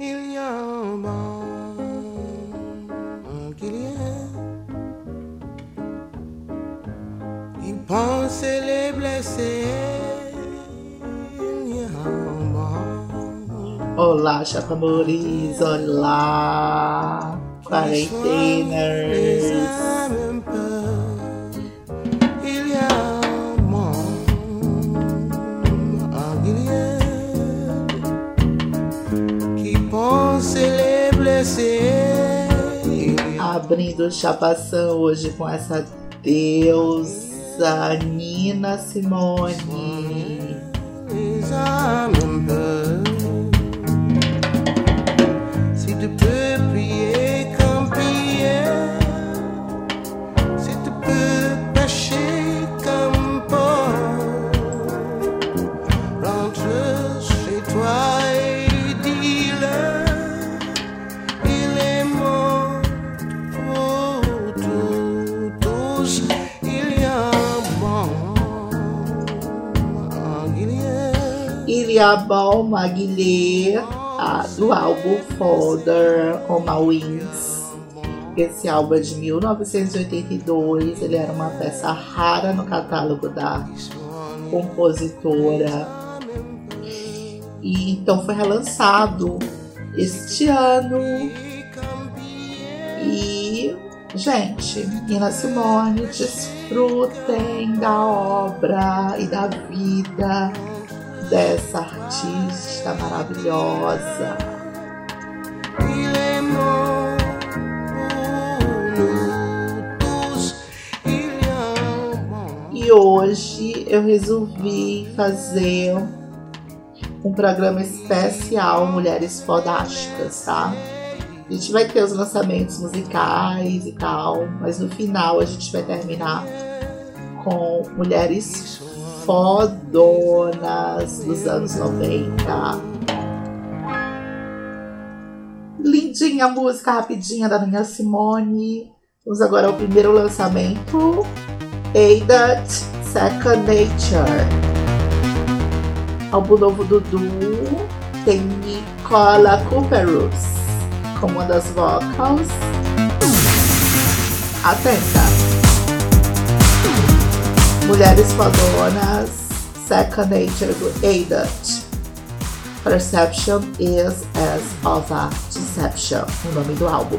il y a un bon qu'il y a qui pense les blessés. Il y a un bon Olá, chapamores! Olá, quarenteners! Abrindo chapação hoje com essa deusa Nina Simone. les âmes Maguilhe, a- do álbum Folder on My Wings. Esse álbum é de 1982, ele era uma peça rara no catálogo da compositora. E então foi relançado este ano. E, gente, Nina Simone, desfrutem da obra e da vida dessa artista maravilhosa. E hoje eu resolvi fazer um programa especial Mulheres Fodásticas, tá? A gente vai ter os lançamentos musicais e tal, mas no final a gente vai terminar com mulheres fodonas dos anos 90. Lindinha música rapidinha da minha Simone. Vamos agora ao primeiro lançamento. Ada Second Nature. Álbum novo do duo tem Nicola Cooperus como uma das vocals. Atenta! Mulheres Fodonas, Second Nature do Adat. Perception is as of a deception, o nome do álbum.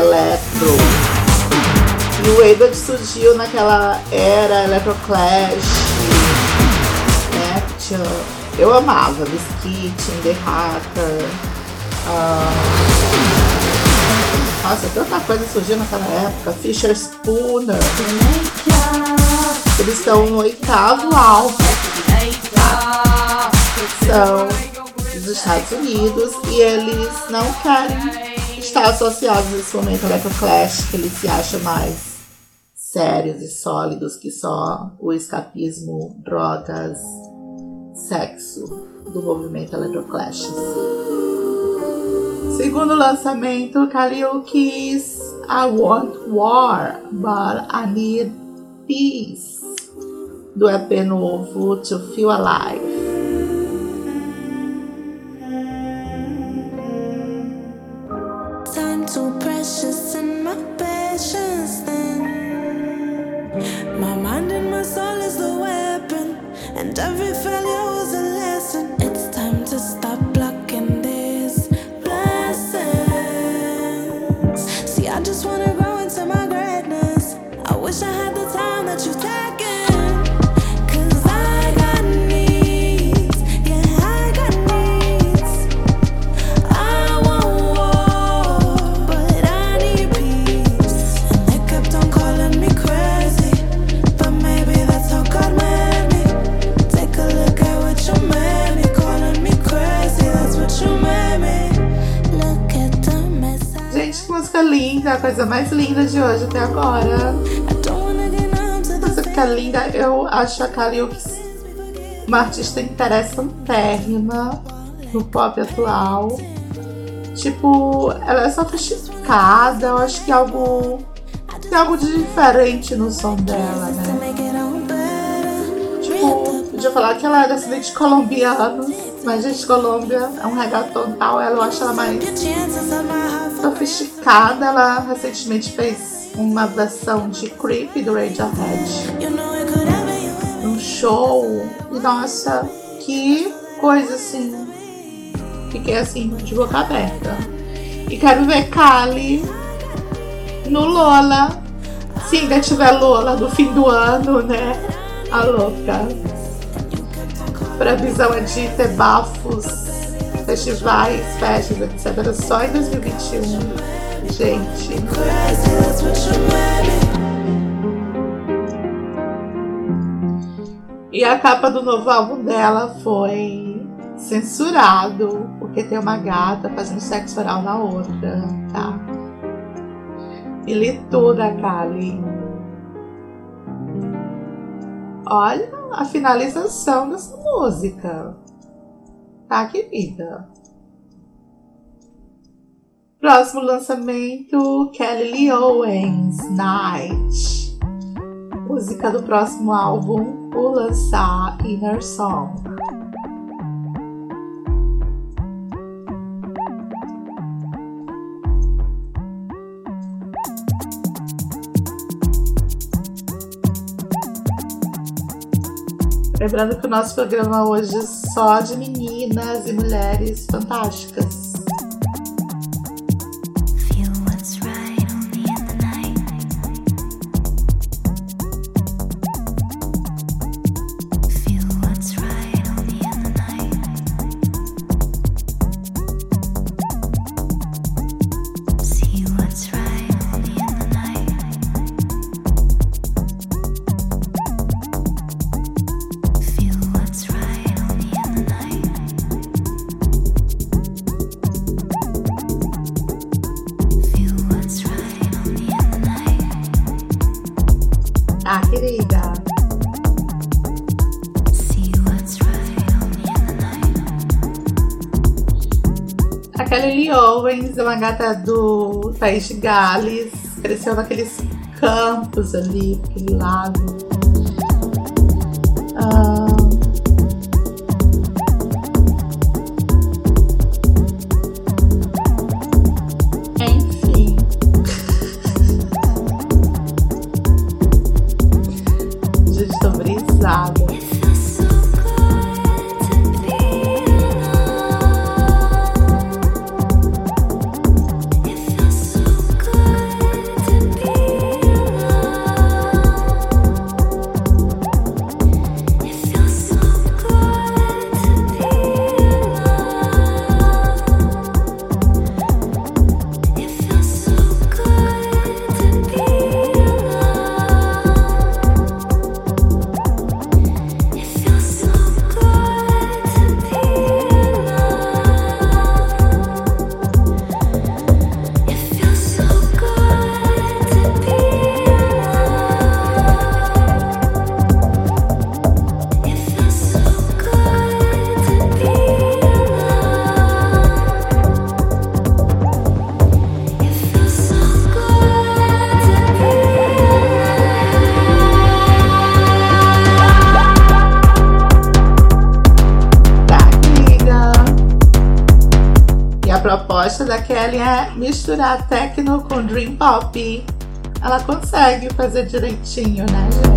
Eletro. E o Abed surgiu naquela era Electroclash, né? Eu amava Biscuit, The Hacker. ah, nossa, tanta coisa surgiu naquela época. Fisher Spooner. Eles estão no oitavo álbum. São dos Estados Unidos e eles não querem estar associados nesse momento ao Electroclash, que eles se acham mais sérios e sólidos que só o escapismo, drogas, sexo do movimento Electroclash. Segundo lançamento, Karaoke's I Want War, but I Need Peace, do EP novo To Feel Alive. Coisa mais linda de hoje até agora. Música linda, eu acho a Karaoke uma artista interessantérrima no pop atual. Tipo, ela é sofisticada, eu acho que algo. Tem algo de diferente no som dela, né? Tipo, podia falar que ela é descendente de colombianos, mas gente, Colômbia é um reggaeton tal, ela eu acho ela mais sofisticada. Ela recentemente fez uma versão de Creep do Radiohead num show. Nossa, que coisa assim. Fiquei assim, de boca aberta. E quero ver Kali no Lola. Se ainda tiver Lola no fim do ano, né? A louca. Previsão é de ter bafos, festivais, festas, etc. Só em 2021. Gente. E a capa do novo álbum dela foi censurado, porque tem uma gata fazendo sexo oral na outra, tá? E li tudo a Kali. Olha a finalização dessa música. Tá, querida? Próximo lançamento, Kelly Lee Owens, Night música do próximo álbum por lançar Inner Song. Lembrando que o nosso programa hoje é só de meninas e mulheres fantásticas. É uma gata do país de Gales. Cresceu naqueles campos ali, aquele lago. Misturar techno com dream pop. Ela consegue fazer direitinho, né, gente?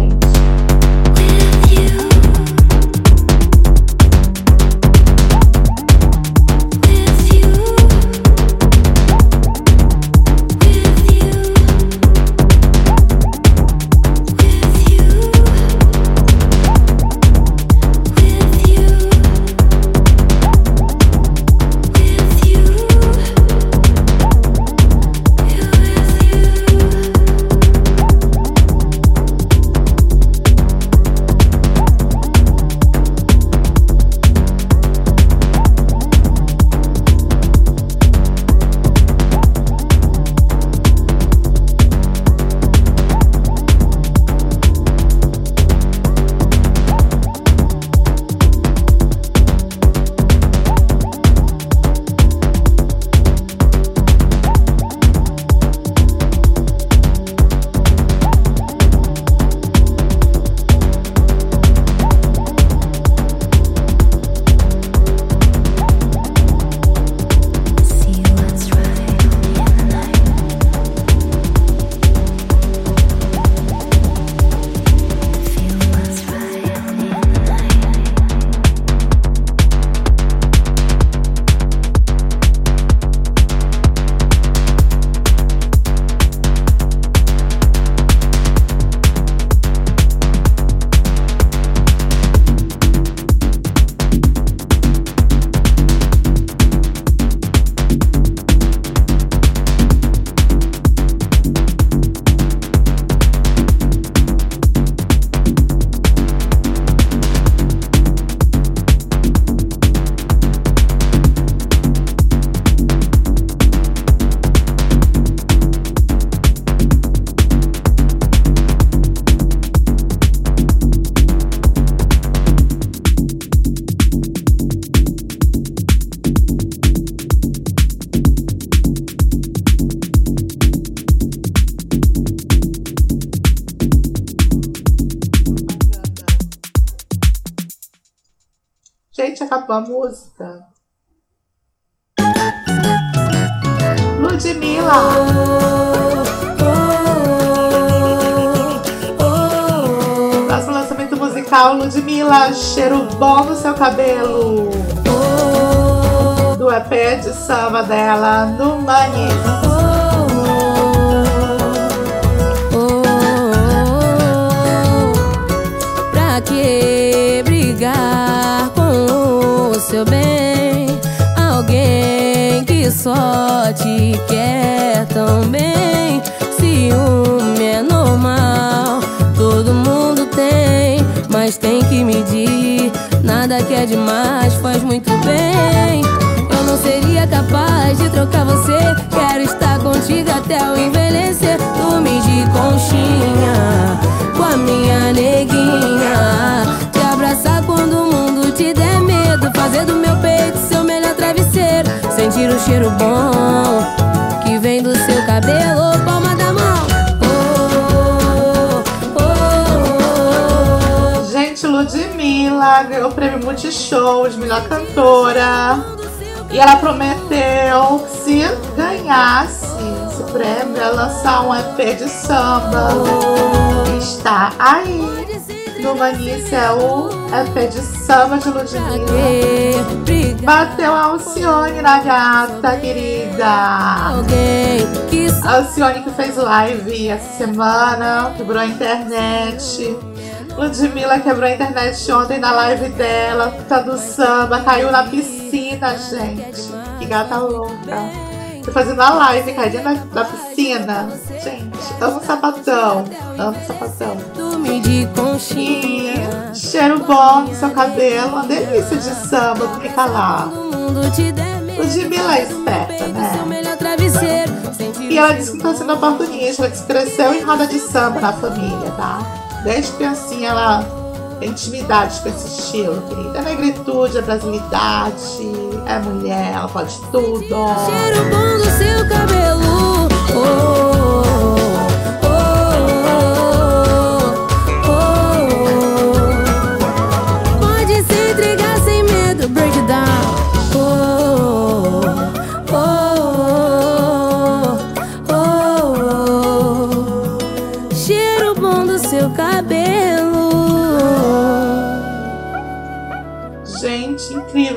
Acabou a música. Ludmilla! Próximo lançamento musical, Ludmilla, cheiro bom no seu cabelo. Do EP de samba dela, no Manis. Bem? Alguém que só te quer tão bem. Ciúme é normal, todo mundo tem, mas tem que medir. Nada que é demais faz muito bem. Seria capaz de trocar você. Quero estar contigo até o envelhecer. Dormir de conchinha com a minha neguinha. Te abraçar quando o mundo te der medo. Fazer do meu peito seu melhor travesseiro. Sentir o cheiro bom que vem do seu cabelo. Palma da mão. Oh, oh, oh, Gente, Ludmilla ganhou o prêmio Multishow de melhor cantora. E ela prometeu que se ganhasse esse prêmio, ia lançar um EP de samba. Está aí. No Manice é o EP de samba de Ludmilla. Bateu a Alcione na gata, querida. A Alcione que fez live essa semana, quebrou a internet. Ludmilla quebrou a internet ontem na live dela, tá do samba, caiu na piscina, gente. Que gata louca. Tô fazendo a live, caiu dentro da, da piscina. Gente, amo sapatão. Amo sapatão. E conchinha. cheiro bom no seu cabelo, uma delícia de samba, pra ficar lá. Ludmilla é esperta, né? E ela disse que tá sendo oportunista, ela disse que cresceu em roda de samba na família, tá? Desde criancinha ela tem intimidade com esse estilo, querida. É negritude, é brasilidade, é mulher, ela pode tudo. cheiro bom do seu cabelo. Oh,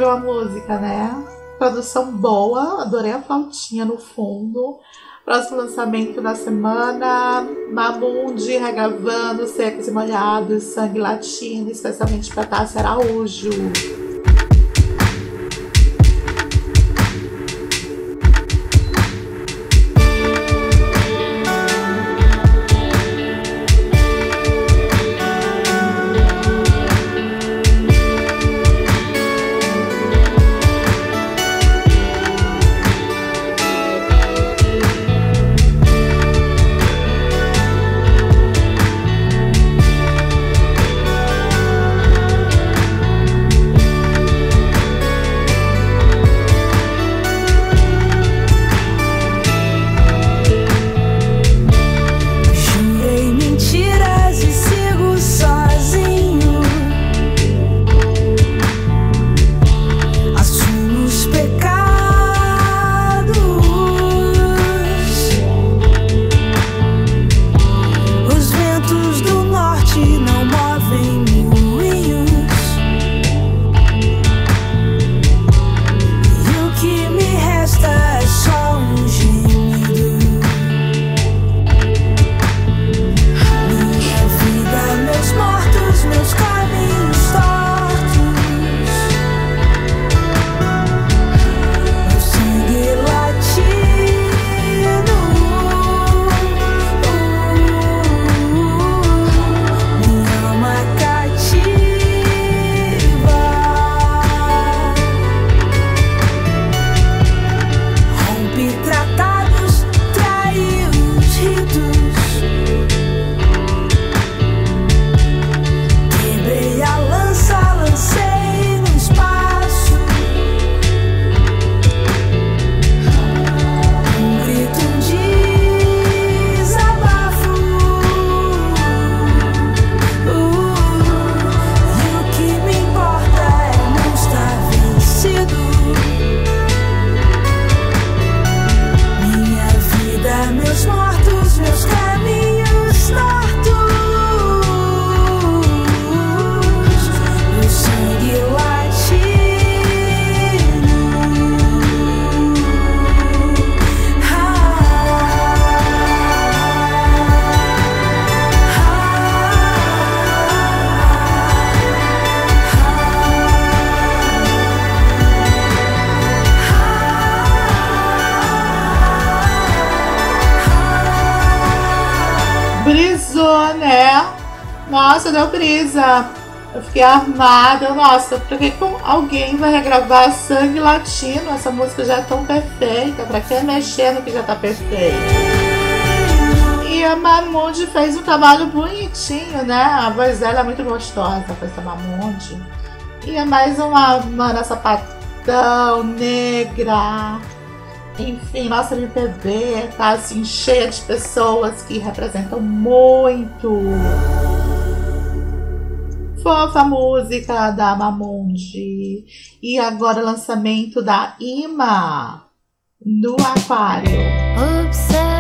Incrível a música, né? Produção boa, adorei a flautinha no fundo. Próximo lançamento da semana: Mamundi regravando Secos e Molhados, Sangue Latino, especialmente para Tássia Araújo. Fiquei armada. Nossa, por que alguém vai regravar Sangue Latino? Essa música já é tão perfeita. Pra que mexer no que já tá perfeito? E a Mamundi fez um trabalho bonitinho, né? A voz dela é muito gostosa, a voz da Mamundi. E é mais uma mana sapatão negra. Enfim, nossa MPB tá assim cheia de pessoas que representam muito. Fofa música da Mamundi. E agora lançamento da Ima no Aquário. Observo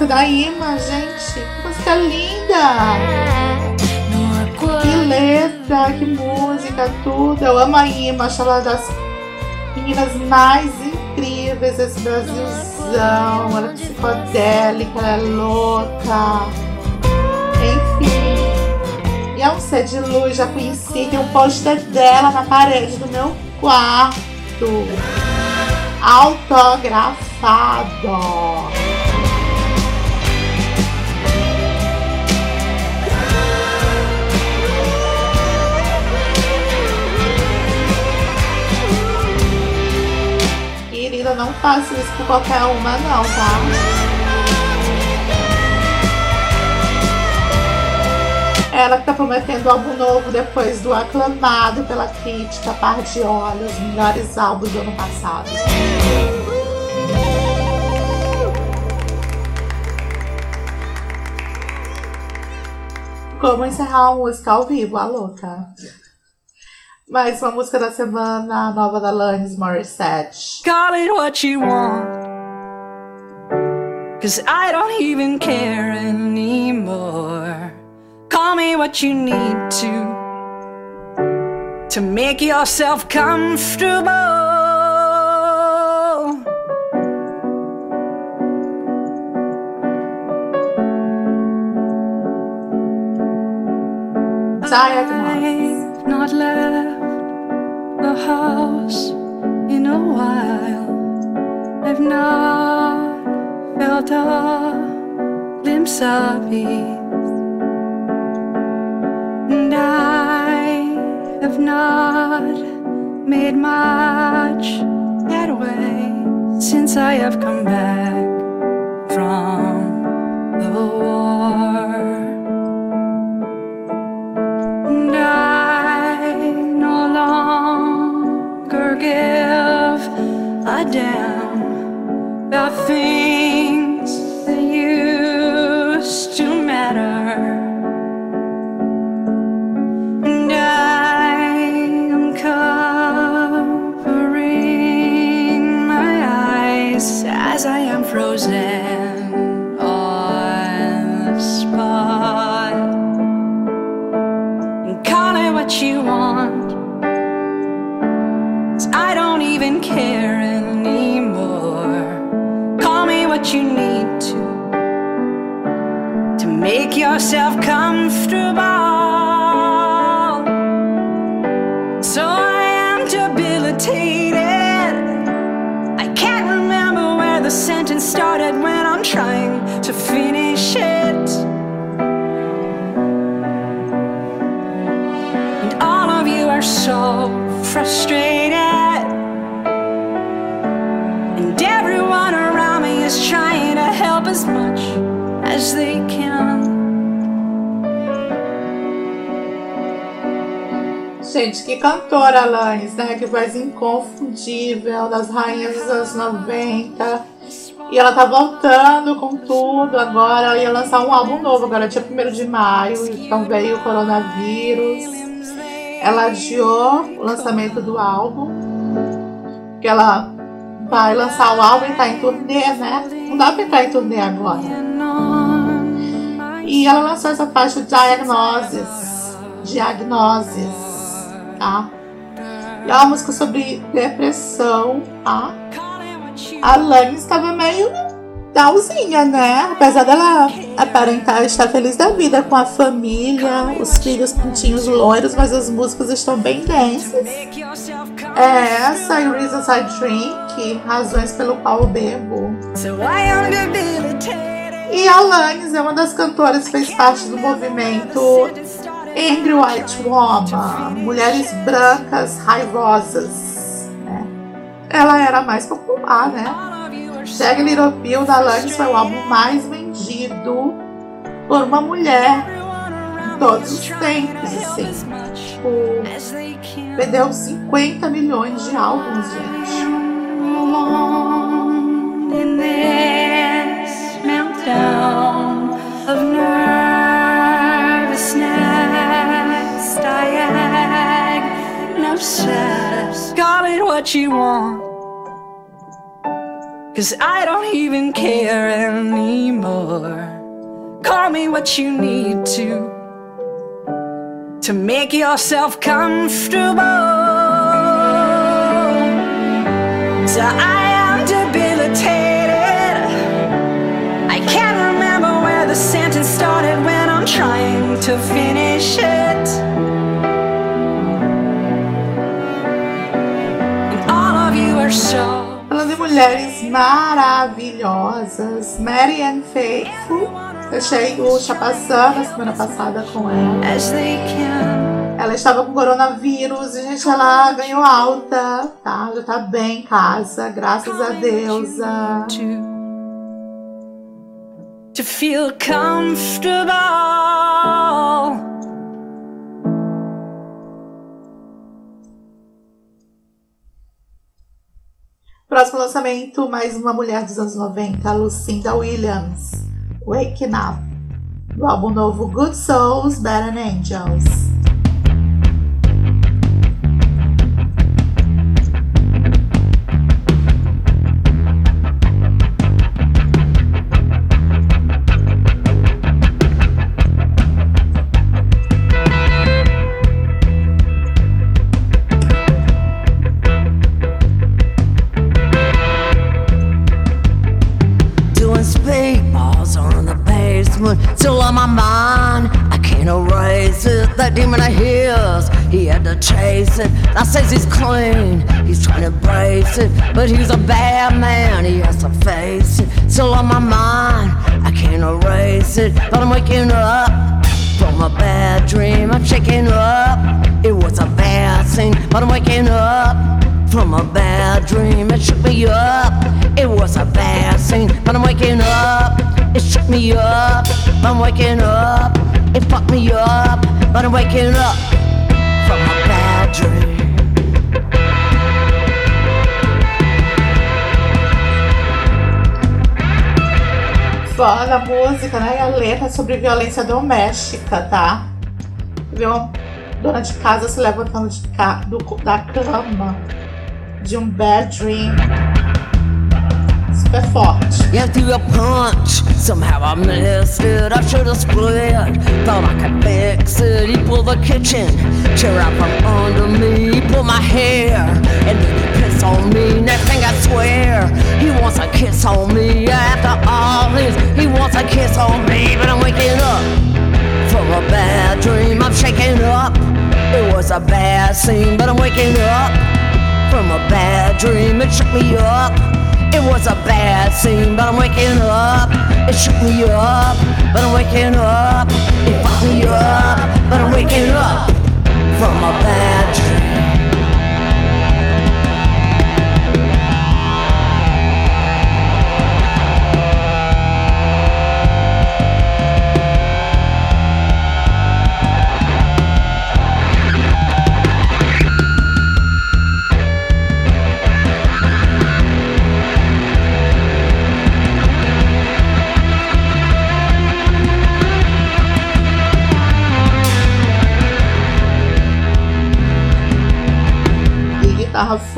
música da Ima, gente. Que música linda! Que letra, que música, tudo. Eu amo a Ima, acho ela das meninas mais incríveis desse Brasilzão. Ela é psicodélica, ela é louca. Enfim. E é um ser de luz, já conheci. Tem um pôster dela na parede do meu quarto. Autografado. Não faça isso com qualquer uma não, tá? Ela que tá prometendo álbum novo depois do aclamado pela crítica Par de Olhos, melhores álbuns do ano passado. Como encerrar uma música ao vivo, a louca. Mais uma música da semana, nova da Alanis Morissette. Call it what you want. Cause I don't even care anymore. Call me what you need to. To make yourself comfortable. Diagnose. I've not left the house in a while. I've not felt a glimpse of peace. And I have not made much headway since I have come back from the war. A trying to help as much as they can. Gente, que cantora Alanis, né? Que voz inconfundível, das rainhas dos anos 90. E ela tá voltando com tudo agora. Ela ia lançar um álbum novo agora, dia 1 de maio. Então veio o coronavírus. Ela adiou o lançamento do álbum. Que ela vai lançar o álbum e tá em turnê, né? Não dá pra entrar em turnê agora. E ela lançou essa faixa Diagnoses. Diagnoses. Tá? E é uma música sobre depressão, tá? A Lani estava meio dalzinha, né? Apesar dela aparentar estar feliz da vida com a família, os filhos pintinhos loiros, mas as músicas estão bem densas. É essa e Reasons I Drink, razões pelo qual eu bebo. E a Alanis é uma das cantoras que fez parte do movimento Angry White Woman, mulheres brancas raivosas. Né? Ela era mais popular, né? Shaggy Little Pill da Alanis foi o álbum mais vendido por uma mulher em todos os tempos, assim. Tipo, vendeu 50 milhões de álbuns, gente. Call it what you want. Cause I don't even care anymore. Call me what you need to to make yourself comfortable. So I am debilitated. I can't remember where the sentence started when I'm trying to finish it. And all of you are so. Falando em mulheres maravilhosas, Mary Ann Faithful. Achei o Chapaçã na semana passada com ela. Ela estava com coronavírus e, gente, ela ganhou alta, tá? Já tá bem em casa, graças a Deus. to feel comfortable. Próximo lançamento, mais uma mulher dos anos 90, Lucinda Williams, Waking Up, do álbum novo Good Souls, Better Angels. That demon of his, he had to chase it. I says he's clean, he's trying to brace it, but he's a bad man. He has to face it. Still on my mind, I can't erase it, but I'm waking up from a bad dream. I'm shaking up. It was a bad scene, but I'm waking up from a bad dream. It shook me up. It was a bad scene, but I'm waking up. It shook me up. I'm waking up. It fucked me up, but I'm waking up from a bad dream. Música, né? E a letra é sobre violência doméstica, tá? Vê uma dona de casa se levantando de ca- do- da cama de um bad dream. Forte. Yeah, threw a punch. Somehow I missed it. I should have split. Thought I could fix it. He pulled the kitchen chair out from under me. He pulled my hair and then he pissed on me. Next thing I swear, he wants a kiss on me. After all this, he wants a kiss on me. But I'm waking up from a bad dream. I'm shaking up. It was a bad scene, but I'm waking up from a bad dream. It shook me up. It was a bad scene, but I'm waking up. It shook me up, but I'm waking up. It fucked me up, but I'm waking up from a bad dream.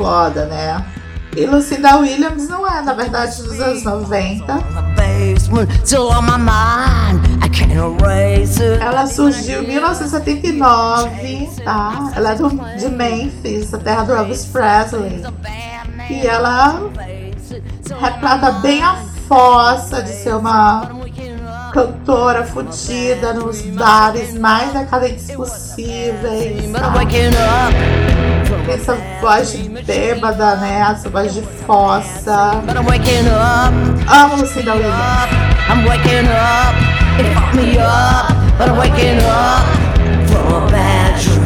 Foda, né? E Lucinda Williams não é, na verdade, dos anos 90. The basement, still on my mind. I can't erase it. Ela surgiu em 1979, tá? Ela é do, de Memphis, a terra do Elvis Presley. E ela retrata bem a força de ser uma cantora fodida nos bares mais decadentes possíveis. But essa voz bêbada, né? Essa voz de fossa. I'm waking up. Amo Lucinda. Um I'm waking up. It fucked me up, but I'm waking up from a bad dream.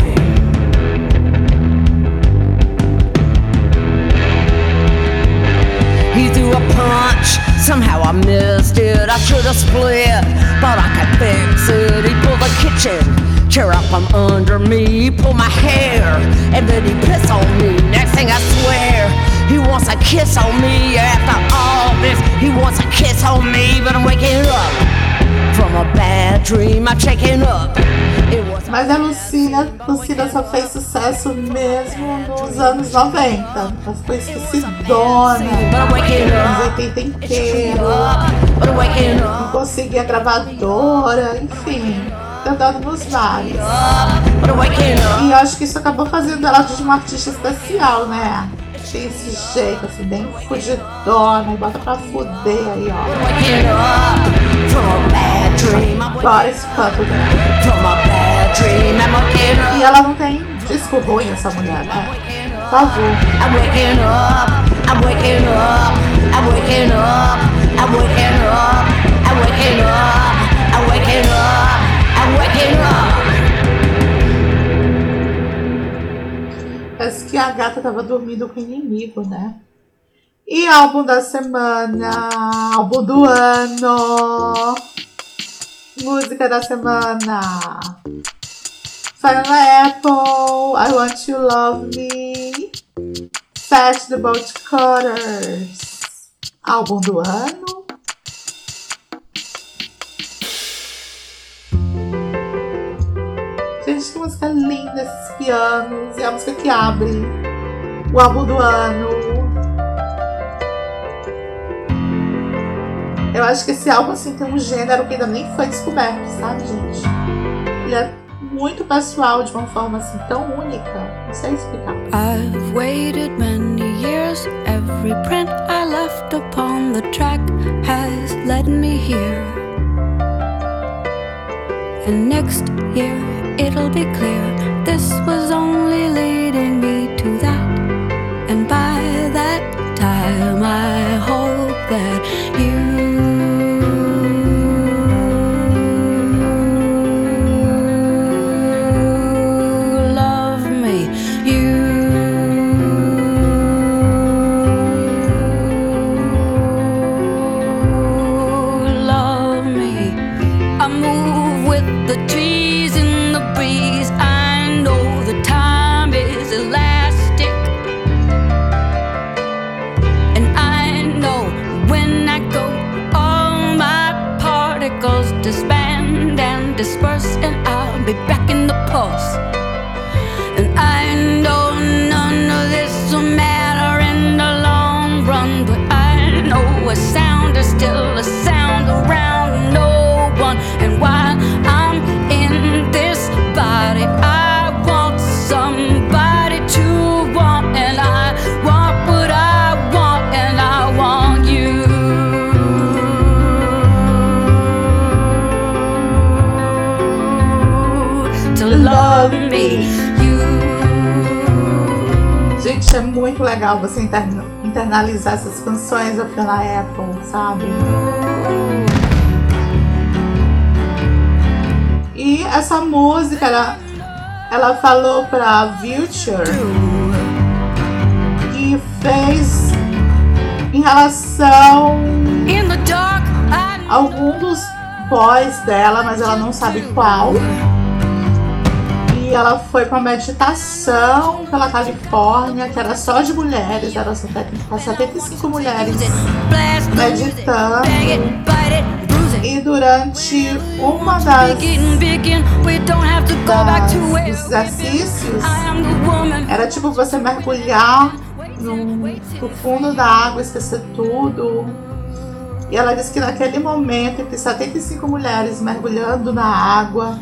He threw a punch. Somehow I missed it. I should have split, but I could fix it. He pulled the kitchen chair out from under me. He pulled my hair, and then he pissed on me. Next thing I swear, he wants a kiss on me. After all this, he wants a kiss on me, but I'm waking up from a bad dream. I'm shaking up. It was a Mas a Lucina, Lucina só fez sucesso mesmo nos anos 90. Ela ficou esquecidona. But I'm waking Nos up, 80 inteiro. up, Não conseguia gravadora, enfim. Andando nos bares. E eu acho que isso acabou fazendo ela de uma artista especial, né? Tem esse jeito, assim, bem fudidona, e bota pra fuder aí, ó. Bora esse canto dela. E ela não tem disco ruim, essa mulher, né? Por favor. I'm waking up. I'm waking up. I'm waking up. I'm waking up. I'm waking up. I'm waking up. Parece que a gata tava dormindo com o inimigo, né? E álbum da semana, álbum do ano, música da semana. Fiona Apple, I Want You Love Me, Fat the Boat Cutters. Álbum do ano. Música linda esses pianos. E a música que abre o álbum do ano. Eu acho que esse álbum assim, tem um gênero que ainda nem foi descoberto, sabe, gente? Ele é muito pessoal, de uma forma assim tão única. Não sei explicar. I've waited many years. Every print I left upon the track has led me here. And next year it'll be clear this was only disperse, and I'll be back legal você interna- internalizar essas canções da Apple, sabe? E essa música, ela, ela falou pra Future que fez em relação a algum dos boys dela, mas ela não sabe qual. Ela foi pra uma meditação pela Califórnia, que era só de mulheres, eram 70 75 mulheres meditando. E durante uma das, das exercícios era tipo você mergulhar no, no fundo da água, esquecer tudo. E ela disse que naquele momento, entre 75 mulheres mergulhando na água,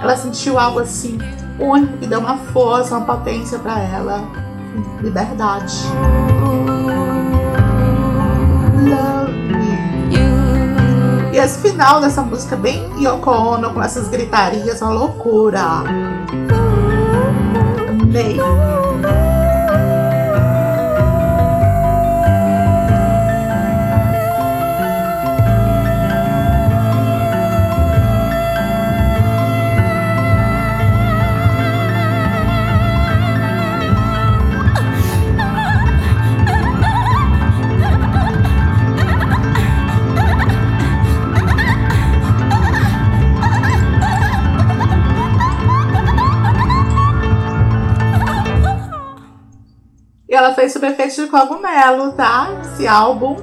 ela sentiu algo assim único que deu uma força, uma potência pra ela. Liberdade. E esse final dessa música bem Yoko Ono, com essas gritarias, uma loucura. Amei. ela fez sob efeito de cogumelo, tá? Esse álbum.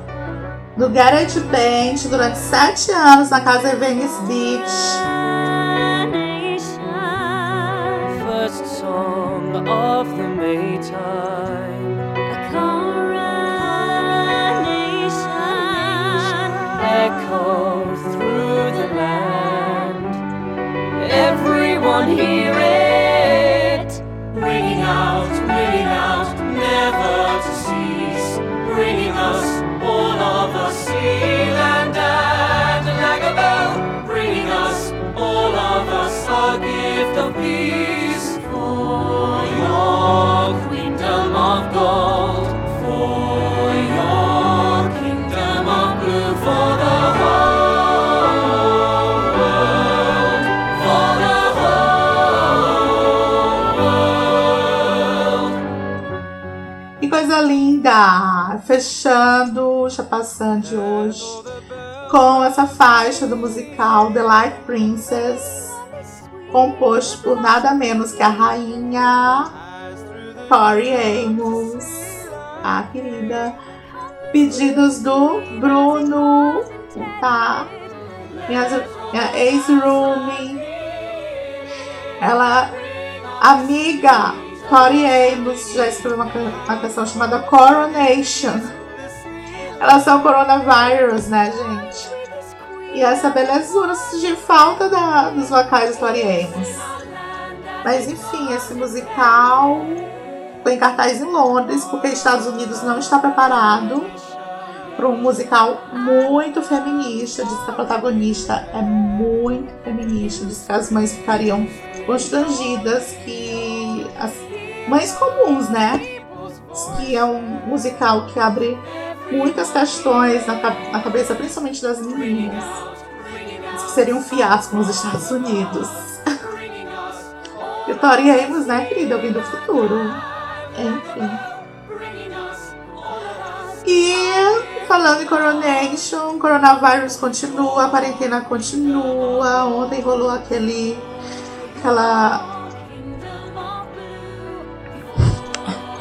Do Garrett Band durante sete anos na casa Venice Beach. first song of the Maytime. Fechando o Chapaçã de hoje com essa faixa do musical The Light Princess, composto por nada menos que a rainha Tori Amos, a querida. Pedidos do Bruno, tá? Minha, minha ex-roomie, ela, amiga Tori Amos, já escreveu uma, uma canção chamada Coronation. Elas são coronavírus, né, gente? E essa belezura de falta da, dos vocais do Tori Amos. Mas enfim, esse musical foi em cartaz em Londres, porque os Estados Unidos não está preparado para um musical muito feminista. Diz que a protagonista é muito feminista. Diz que as mães ficariam constrangidas que mães comuns, né? Que é um musical que abre muitas questões na, na cabeça, principalmente das meninas. Que seria um fiasco nos Estados Unidos. Tori Amos, né, querida, alguém do futuro. Enfim. E falando em Coronation, coronavírus continua, a quarentena continua. Ontem rolou aquele. aquela.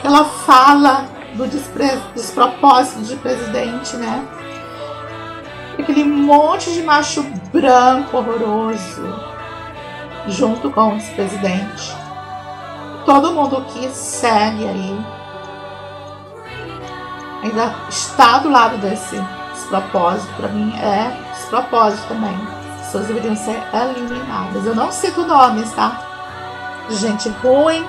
Aquela fala do despropósito de presidente, né? Aquele monte de macho branco horroroso junto com esse presidente. Todo mundo que segue aí ainda está do lado desse despropósito, para mim é despropósito também. As pessoas deveriam ser eliminadas. Eu não cito nomes, tá? Gente ruim,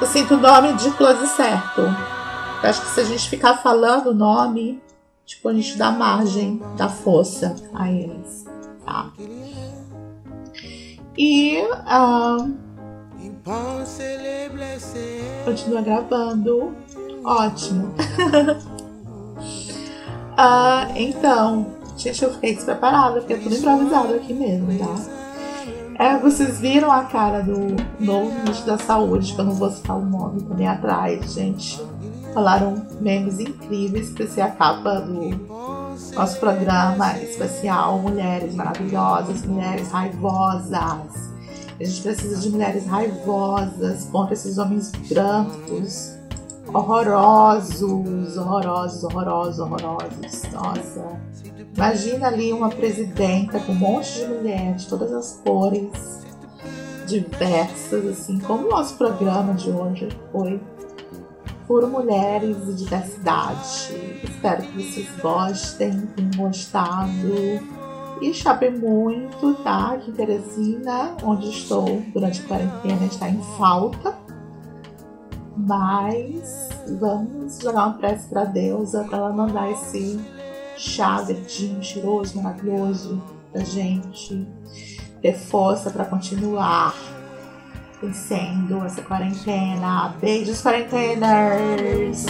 eu sinto o nome de close certo. Eu acho que se a gente ficar falando o nome, tipo, a gente dá margem, dá força a eles, tá? E blessés. continua gravando. Ótimo. Ah, então, gente, eu fiquei despreparada, porque é tudo improvisado aqui mesmo, tá? É, vocês viram a cara do novo ministro da saúde, que eu não vou citar o nome também atrás, gente. Falaram memes incríveis pra ser a capa do nosso programa especial Mulheres Maravilhosas, Mulheres Raivosas. A gente precisa de mulheres raivosas contra esses homens brancos, horrorosos, horrorosos, horrorosos, horrorosos. Nossa. Imagina ali uma presidenta com um monte de mulheres de todas as cores, diversas, assim, como o nosso programa de hoje foi por mulheres e diversidade. Espero que vocês gostem, tenham gostado. E chapem muito, tá? Aqui em Teresina, onde estou durante a quarentena, está em falta. Mas vamos jogar uma prece pra deusa para ela mandar esse chá verdinho, cheiroso, maravilhoso pra gente ter força para continuar vencendo essa quarentena. Beijos, quarentenas!